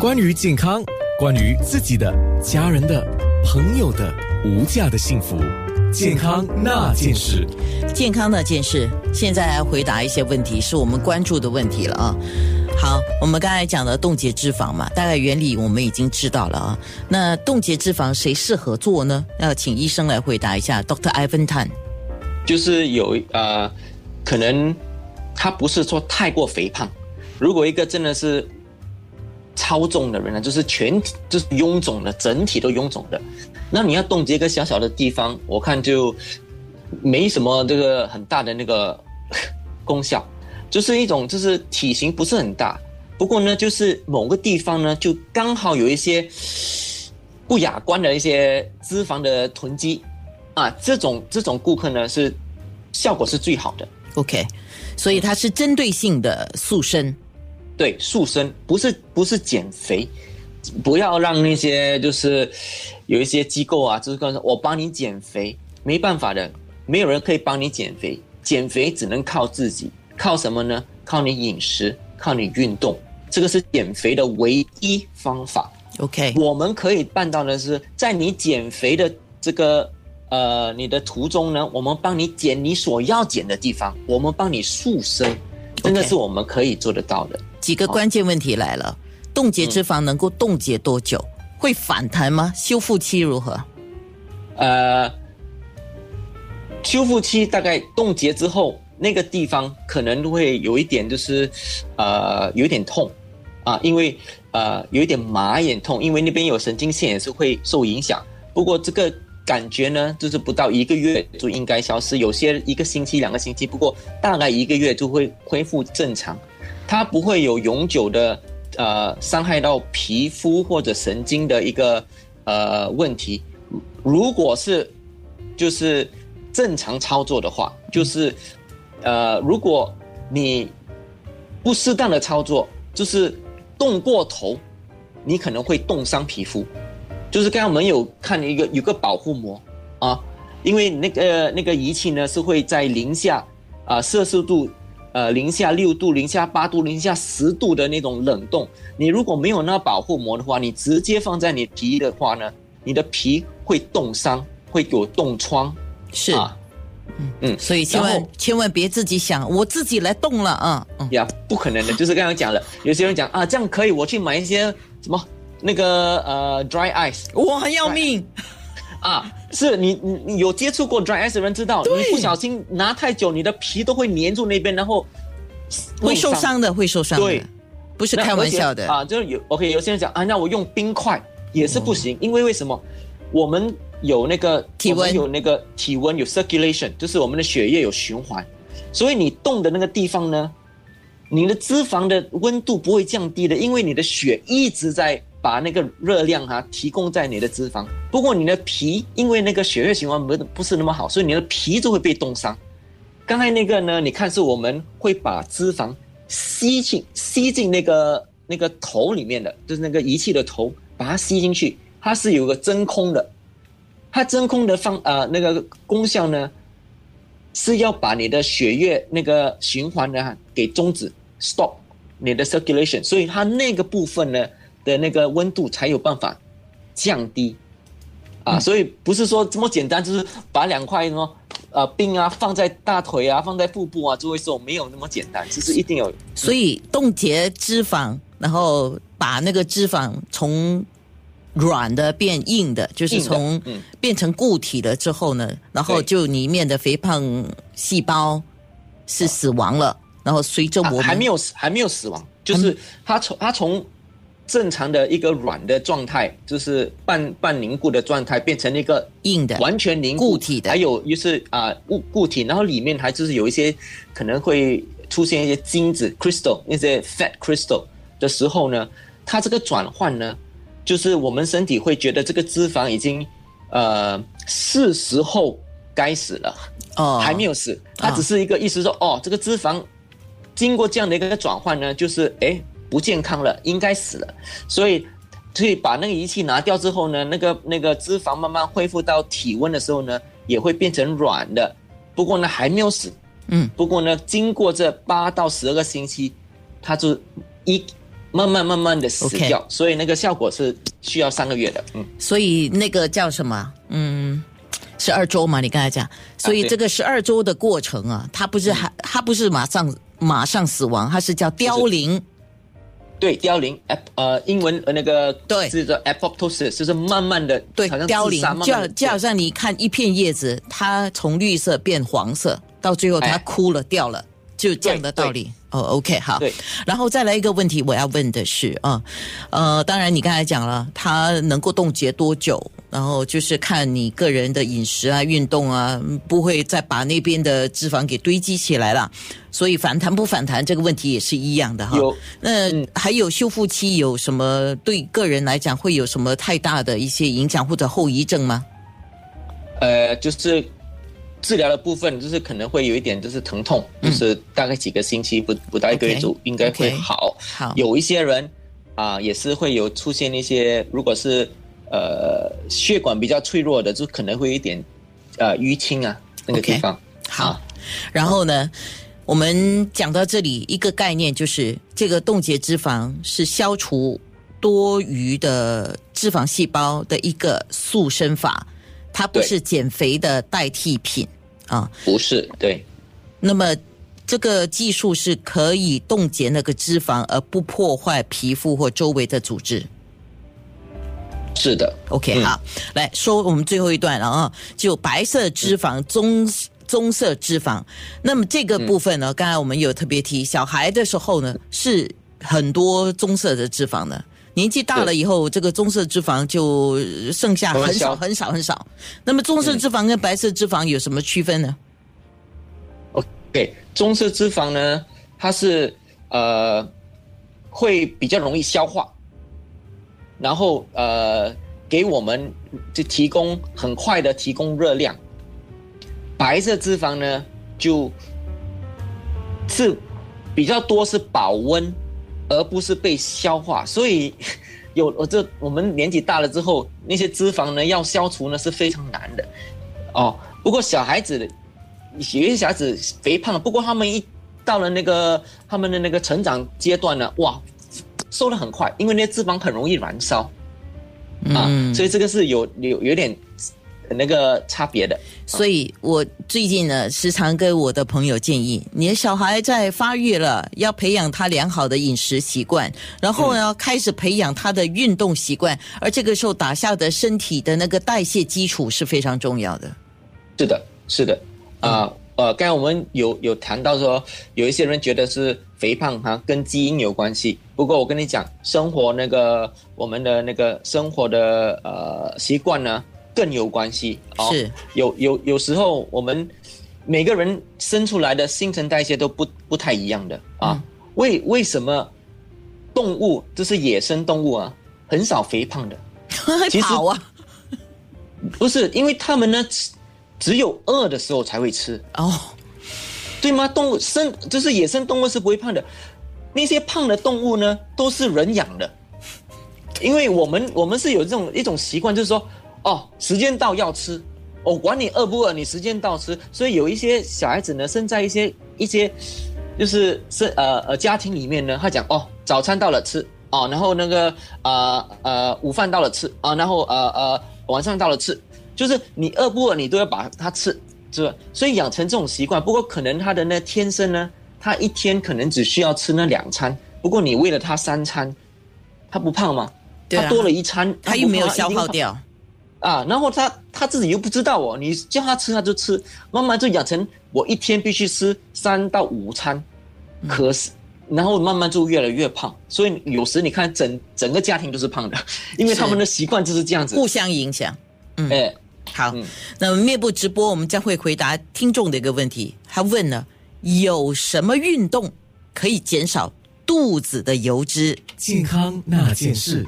关于健康，关于自己的、家人的、朋友的无价的幸福，健康那件事。健康那件事，现在来回答一些问题，是我们关注的问题了啊。好，我们刚才讲的冻结脂肪嘛，大概原理我们已经知道了啊。那冻结脂肪谁适合做呢？要请医生来回答一下，Dr. Ivan Tan。就是有呃，可能他不是说太过肥胖，如果一个真的是超重的人呢，就是全体就是臃肿的，整体都臃肿的，那你要冻结一个小小的地方，我看就没什么这个很大的那个功效，就是一种就是体型不是很大，不过呢，就是某个地方呢就刚好有一些不雅观的一些脂肪的囤积。啊，这种这种顾客呢是效果是最好的。OK，所以它是针对性的塑身。对，塑身不是不是减肥，不要让那些就是有一些机构啊，就是告诉我帮你减肥，没办法的，没有人可以帮你减肥，减肥只能靠自己，靠什么呢？靠你饮食，靠你运动，这个是减肥的唯一方法。OK，我们可以办到的是，在你减肥的这个呃你的途中呢，我们帮你减你所要减的地方，我们帮你塑身，真的是我们可以做得到的。几个关键问题来了：冻结脂肪能够冻结多久？会反弹吗？修复期如何？呃，修复期大概冻结之后，那个地方可能会有一点就是呃有一点痛啊，因为呃有一点麻眼痛，因为那边有神经线也是会受影响。不过这个感觉呢，就是不到一个月就应该消失，有些一个星期、两个星期，不过大概一个月就会恢复正常。它不会有永久的呃伤害到皮肤或者神经的一个呃问题。如果是就是正常操作的话，就是呃，如果你不适当的操作，就是动过头，你可能会冻伤皮肤。就是刚刚我们有看一个有个保护膜啊，因为那个那个仪器呢是会在零下啊摄氏度呃零下六度、零下八度、零下十度的那种冷冻，你如果没有那保护膜的话，你直接放在你皮的话呢，你的皮会冻伤，会有冻疮。是，啊嗯嗯所以千万千万别自己想，我自己来冻了啊！嗯，呀，不可能的，就是刚刚讲了，有些人讲啊，这样可以，我去买一些什么那个呃 dry ice 我很要命，啊，是你你你有接触过 dry ice 的人知道，你不小心拿太久，你的皮都会粘住那边，然后会受伤的，会受伤的。对，不是开玩笑的。啊，就是有 OK，有些人讲啊，那我用冰块也是不行，因为为什么？我们有那个体温。有那个体温有 circulation，就是我们的血液有循环，所以你冻的那个地方呢，你的脂肪的温度不会降低的，因为你的血一直在把那个热量哈、提供在你的脂肪。不过你的皮因为那个血液循环不不是那么好，所以你的皮就会被冻伤。刚才那个呢，你看是我们会把脂肪吸进吸进那个那个头里面的，就是那个仪器的头，把它吸进去，它是有个真空的，它真空的方呃那个功效呢，是要把你的血液那个循环呢给终止 stop 你的 circulation，所以它那个部分呢的那个温度才有办法降低。啊，所以不是说这么简单，就是把两块什么呃冰啊放在大腿啊，放在腹部啊就会说，没有那么简单，其实一定有。所以冻结脂肪，然后把那个脂肪从软的变硬的，就是从嗯。变成固体了之后呢，然后就里面的肥胖细胞是死亡了，然后随着我们还还没有死还没有死亡，就是它从它从正常的一个软的状态，就是半半凝固的状态，变成一个硬的完全凝固固体的还有就是啊固固体，然后里面还就是有一些可能会出现一些精子 crystal 那些 fat crystal 的时候呢，它这个转换呢，就是我们身体会觉得这个脂肪已经呃是时候该死了。哦，还没有死，它只是一个意思说，哦，这个脂肪经过这样的一个转换呢，就是哎不健康了，应该死了，所以所以把那个仪器拿掉之后呢，那个那个脂肪慢慢恢复到体温的时候呢，也会变成软的，不过呢还没有死，嗯，不过呢经过这八到十二个星期，它就一慢慢慢慢的死掉。所以那个效果是需要三个月的。嗯，所以那个叫什么？嗯，十二周嘛，你刚才讲，所以这个十二周的过程啊，它不是还它不是马上马上死亡，它是叫凋零。对，凋零呃，英文呃那个对。是叫 apoptosis，就是慢慢的对好像，凋零就好就好像你看一片叶子，它从绿色变黄色，到最后它哎。枯了掉了，就这样的道理。哦，OK，好。对。然后再来一个问题，我要问的是啊，呃，当然你刚才讲了，它能够冻结多久，然后就是看你个人的饮食啊、运动啊，不会再把那边的脂肪给堆积起来了。所以反弹不反弹这个问题也是一样的哈。有那嗯还有修复期有什么对个人来讲会有什么太大的一些影响或者后遗症吗？呃，就是治疗的部分，就是可能会有一点就是疼痛，就是大概几个星期不不到一个月就应该会好。好，有一些人啊、也是会有出现一些，如果是呃血管比较脆弱的，就可能会有一点呃淤青啊那个地方。好啊，然后呢，我们讲到这里，一个概念就是这个冻结脂肪是消除多余的脂肪细胞的一个塑身法，它不是减肥的代替品啊。不是对。那么这个技术是可以冻结那个脂肪，而不破坏皮肤或周围的组织。是的，OK，、嗯好，来说我们最后一段了啊，就白色脂肪、棕棕色脂肪。那么这个部分呢，刚才我们有特别提，小孩的时候呢是很多棕色的脂肪的。年纪大了以后，这个棕色脂肪就剩下很少很少很少。那么棕色脂肪跟白色脂肪有什么区分呢？OK，棕色脂肪呢，它是呃会比较容易消化，然后呃给我们就提供很快的提供热量。白色脂肪呢，就是比较多是保温，而不是被消化，所以有我这我们年纪大了之后，那些脂肪呢要消除呢是非常难的哦。不过小孩子有些小孩子肥胖，不过他们一到了那个他们的那个成长阶段呢，哇，瘦的很快，因为那些脂肪很容易燃烧。啊，嗯所以这个是有有有点那个差别的。所以我最近呢，时常跟我的朋友建议，你的小孩在发育了，要培养他良好的饮食习惯，然后呢，开始培养他的运动习惯，而这个时候打下的身体的那个代谢基础是非常重要的。是的，是的，啊、呃，刚才我们有有谈到说，有一些人觉得是肥胖哈、跟基因有关系。不过我跟你讲，生活那个我们的那个生活的呃习惯呢更有关系。哦是有有有时候我们每个人生出来的新陈代谢都不不太一样的啊。嗯为为什么动物就是野生动物啊，很少肥胖的？其实跑啊，不是，因为他们呢只只有饿的时候才会吃。哦，对吗？动物生就是野生动物是不会胖的，那些胖的动物呢，都是人养的，因为我们我们是有这种一种习惯，就是说，哦，时间到要吃，我、管你饿不饿，你时间到吃。所以有一些小孩子呢，生在一些一些就是是呃呃家庭里面呢，他讲哦，早餐到了吃。哦，然后那个呃呃午饭到了吃。啊，然后呃呃晚上到了吃，就是你饿不饿，你都要把它吃。是吧？所以养成这种习惯，不过可能他的那天生呢，他一天可能只需要吃那两餐，不过你喂了他三餐，他不胖吗？啊他多了一餐，他又没有消耗掉。啊，然后他他自己又不知道哦，你叫他吃他就吃，慢慢就养成我一天必须吃三到五餐，嗯可是。然后慢慢就越来越胖，所以有时你看整整个家庭都是胖的，因为他们的习惯就是这样子。互相影响。哎，好，嗯那么面部直播，我们将会回答听众的一个问题。他问呢，有什么运动可以减少肚子的油脂？健康那件事。